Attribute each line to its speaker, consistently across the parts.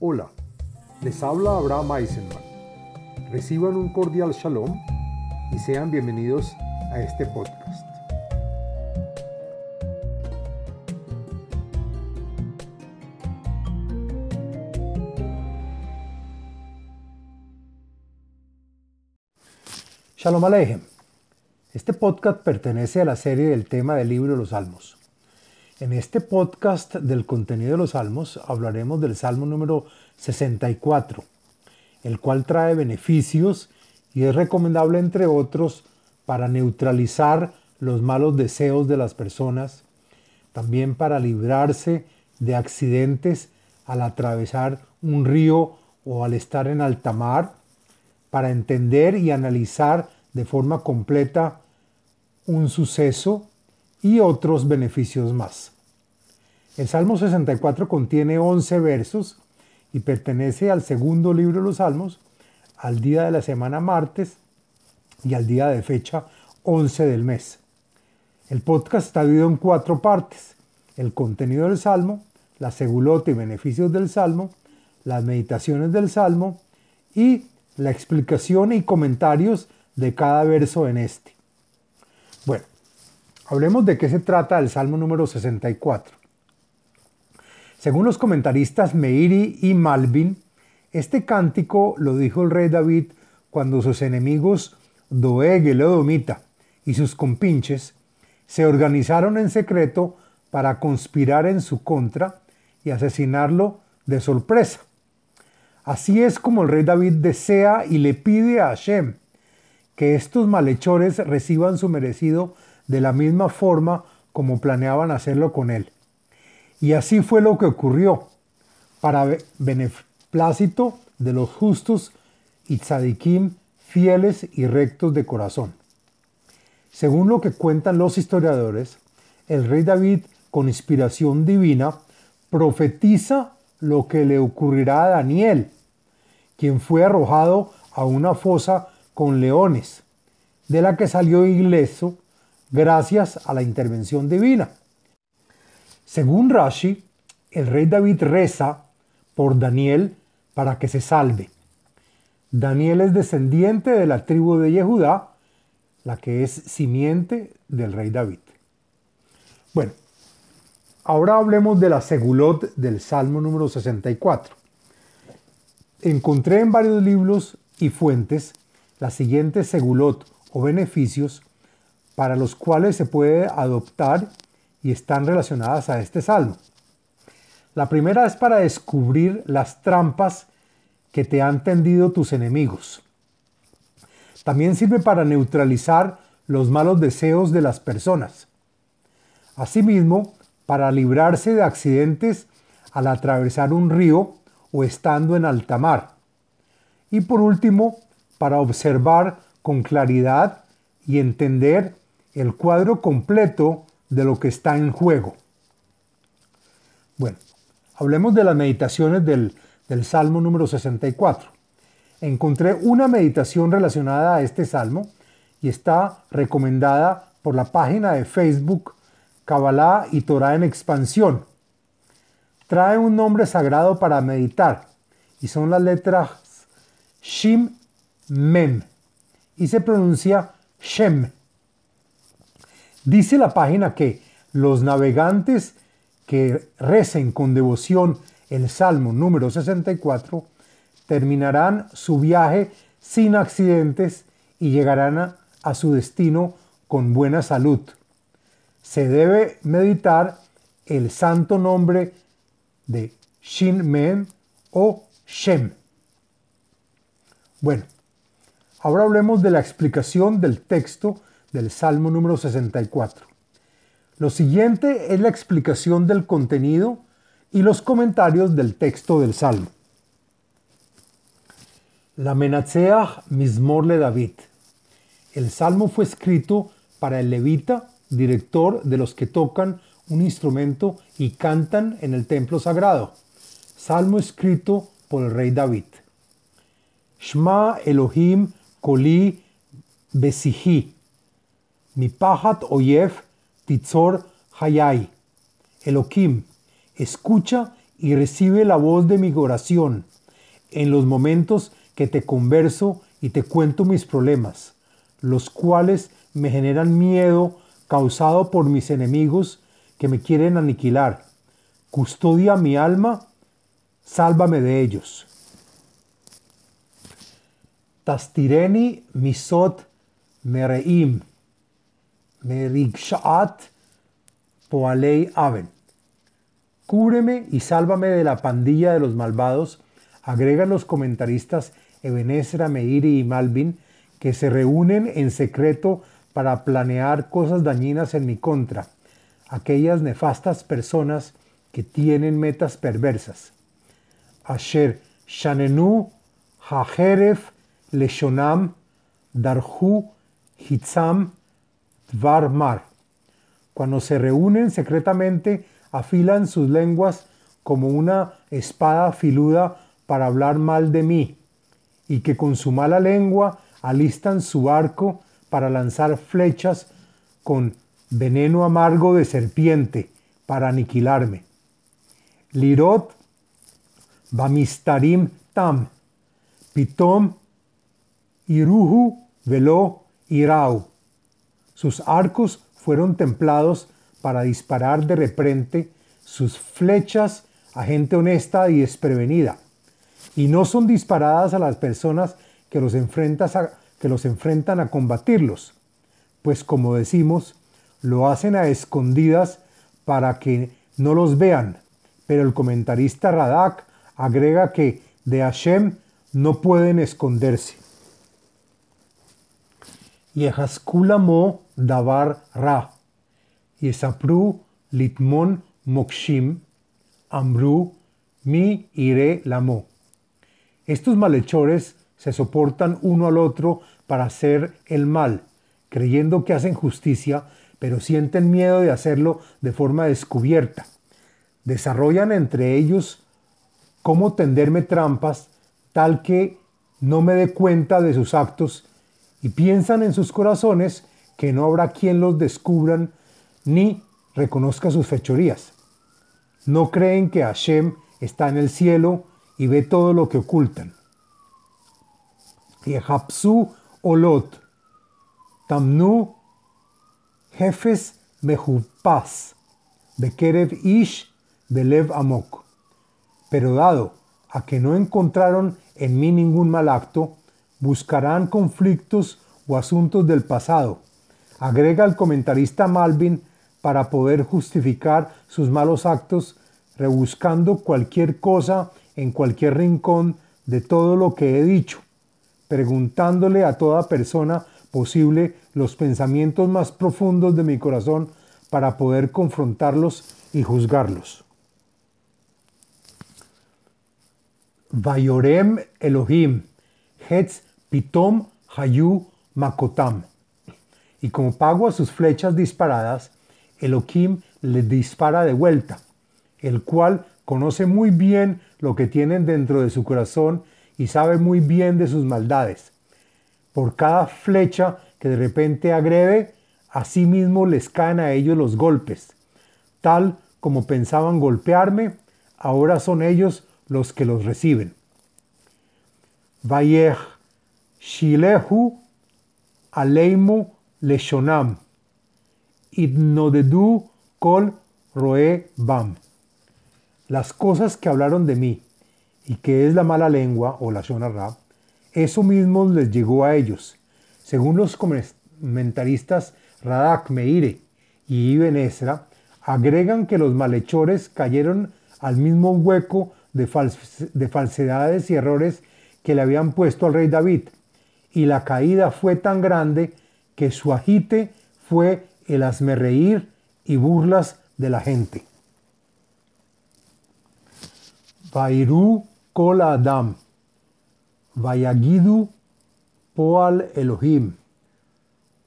Speaker 1: Hola, les habla Abraham Eisenman. Reciban un cordial shalom y sean bienvenidos a este podcast. Shalom Aleichem. Este podcast pertenece a la serie del tema del libro de los Salmos. En este podcast del contenido de los salmos hablaremos del salmo número 64, el cual trae beneficios y es recomendable, entre otros, para neutralizar los malos deseos de las personas, también para librarse de accidentes al atravesar un río o al estar en alta mar, para entender y analizar de forma completa un suceso y otros beneficios más. El Salmo 64 contiene 11 versos y pertenece al segundo libro de los Salmos, al día de la semana martes y al día de fecha 11 del mes. El podcast está dividido en cuatro partes. El contenido del Salmo, la segulota y beneficios del Salmo, las meditaciones del Salmo y la explicación y comentarios de cada verso en este. Bueno, Hablemos de qué se trata el Salmo número 64. Según los comentaristas Meiri y Malvin, este cántico lo dijo el rey David cuando sus enemigos Doeg el Edomita y sus compinches se organizaron en secreto para conspirar en su contra y asesinarlo de sorpresa. Así es como el rey David desea y le pide a Hashem que estos malhechores reciban su merecido de la misma forma como planeaban hacerlo con él. Y así fue lo que ocurrió, para beneplácito de los justos y tzadikim fieles y rectos de corazón. Según lo que cuentan los historiadores, el rey David, con inspiración divina, profetiza lo que le ocurrirá a Daniel, quien fue arrojado a una fosa con leones, de la que salió ileso gracias a la intervención divina. Según Rashi, el rey David reza por Daniel para que se salve. Daniel es descendiente de la tribu de Yehudá, la que es simiente del rey David. Bueno, ahora hablemos de la segulot del Salmo número 64. Encontré en varios libros y fuentes la siguiente segulot o beneficios para los cuales se puede adoptar y están relacionadas a este salmo. La primera es para descubrir las trampas que te han tendido tus enemigos. También sirve para neutralizar los malos deseos de las personas. Asimismo, para librarse de accidentes al atravesar un río o estando en alta mar. Y por último, para observar con claridad y entender el cuadro completo de lo que está en juego. Bueno, hablemos de las meditaciones del, Salmo número 64. Encontré una meditación relacionada a este salmo y está recomendada por la página de Facebook Kabbalah y Torah en expansión. Trae un nombre sagrado para meditar y son las letras Shim Mem y se pronuncia Shem. Dice la página que los navegantes que recen con devoción el Salmo número 64 terminarán su viaje sin accidentes y llegarán a, su destino con buena salud. Se debe meditar el santo nombre de Shin Men o Shem. Bueno, ahora hablemos de la explicación del texto del Salmo número 64. Lo siguiente es la explicación del contenido y los comentarios del texto del Salmo. La Menatseach Mismorle David. El Salmo fue escrito para el levita, director de los que tocan un instrumento y cantan en el templo sagrado. Salmo escrito por el rey David. Shma Elohim Koli Besihi. Mi pahat oyev titzor hayai. Elohim, escucha y recibe la voz de mi oración en los momentos que te converso y te cuento mis problemas, los cuales me generan miedo causado por mis enemigos que me quieren aniquilar. Custodia mi alma, sálvame de ellos. Tastireni misot mereim, merigshaat poalei aven. Cúbreme y sálvame de la pandilla de los malvados, agregan los comentaristas Ebenezer, Meiri y Malvin, que se reúnen en secreto para planear cosas dañinas en mi contra, aquellas nefastas personas que tienen metas perversas. Asher Shanenu Hajeref Leshonam Darhu Hitzam Mar. Cuando se reúnen secretamente, afilan sus lenguas como una espada filuda para hablar mal de mí, y que con su mala lengua alistan su arco para lanzar flechas con veneno amargo de serpiente para aniquilarme. Lirot Bamistarim Tam, Pitom Iruhu Velo Irau. Sus arcos fueron templados para disparar de repente sus flechas a gente honesta y desprevenida, y no son disparadas a las personas que los, que los enfrentan a combatirlos, pues como decimos, lo hacen a escondidas para que no los vean, pero el comentarista Radak agrega que de Hashem no pueden esconderse. Yehaskulamo davar ra, Yesapru litmon mokshim, ambru mi ire lamo. Estos malhechores se soportan uno al otro para hacer el mal, creyendo que hacen justicia, pero sienten miedo de hacerlo de forma descubierta. Desarrollan entre ellos cómo tenderme trampas tal que no me dé cuenta de sus actos y piensan en sus corazones que no habrá quien los descubran ni reconozca sus fechorías. No creen que Hashem está en el cielo y ve todo lo que ocultan. Yehapsu olot, tamnu jefes mehupas, bekerev ish belev amok. Pero dado a que no encontraron en mí ningún mal acto, buscarán conflictos o asuntos del pasado. Agrega el comentarista Malvin para poder justificar sus malos actos, rebuscando cualquier cosa en cualquier rincón de todo lo que he dicho, preguntándole a toda persona posible los pensamientos más profundos de mi corazón para poder confrontarlos y juzgarlos. Vayorem Elohim, Hetz Pitom Hayu Makotam. Y como pago a sus flechas disparadas, Elohim les dispara de vuelta, el cual conoce muy bien lo que tienen dentro de su corazón y sabe muy bien de sus maldades. Por cada flecha que de repente agrede, así mismo les caen a ellos los golpes. Tal como pensaban golpearme, ahora son ellos los que los reciben. Vayech Shilehu Aleimu Leshonam Idnodedu Kol Roe Bam. Las cosas que hablaron de mí y que es la mala lengua o la Shonarra, eso mismo les llegó a ellos. Según los comentaristas Radak Meire y Ibn Ezra, agregan que los malhechores cayeron al mismo hueco de, de falsedades y errores que le habían puesto al rey David, y la caída fue tan grande que su agite fue el reír y burlas de la gente. Kol Adam, Vayagidu poal Elohim,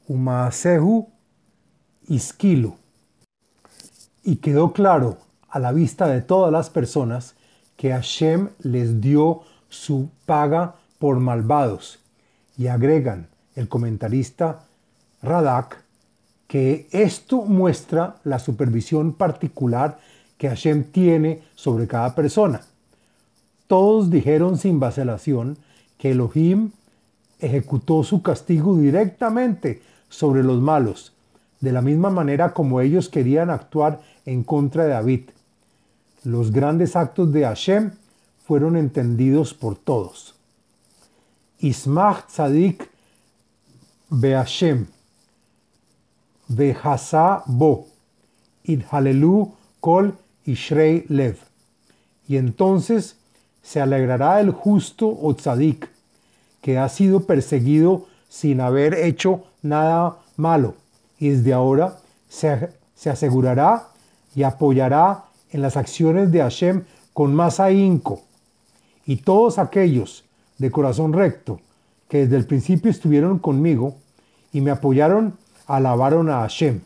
Speaker 1: Umaasehu Iskilu. Y quedó claro a la vista de todas las personas que Hashem les dio su paga por malvados. Y agregan el comentarista Radak que esto muestra la supervisión particular que Hashem tiene sobre cada persona. Todos dijeron sin vacilación que Elohim ejecutó su castigo directamente sobre los malos, de la misma manera como ellos querían actuar en contra de David. Los grandes actos de Hashem fueron entendidos por todos. Ismach Tzadik Be'Hashem Behasa Bo Idhalelu Kol Ishrei Lev. Y entonces se alegrará el justo o tzadik, que ha sido perseguido sin haber hecho nada malo, y desde ahora se, se asegurará y apoyará en las acciones de Hashem con más ahínco. Y todos aquellos de corazón recto que desde el principio estuvieron conmigo y me apoyaron, alabaron a Hashem.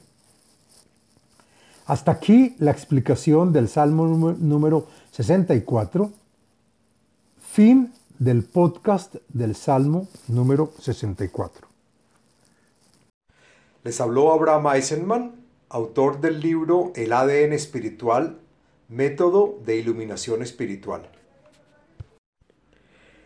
Speaker 1: Hasta aquí la explicación del Salmo número 64. Fin del podcast del Salmo número 64. Les habló Abraham Eisenman, autor del libro El ADN espiritual, método de iluminación espiritual.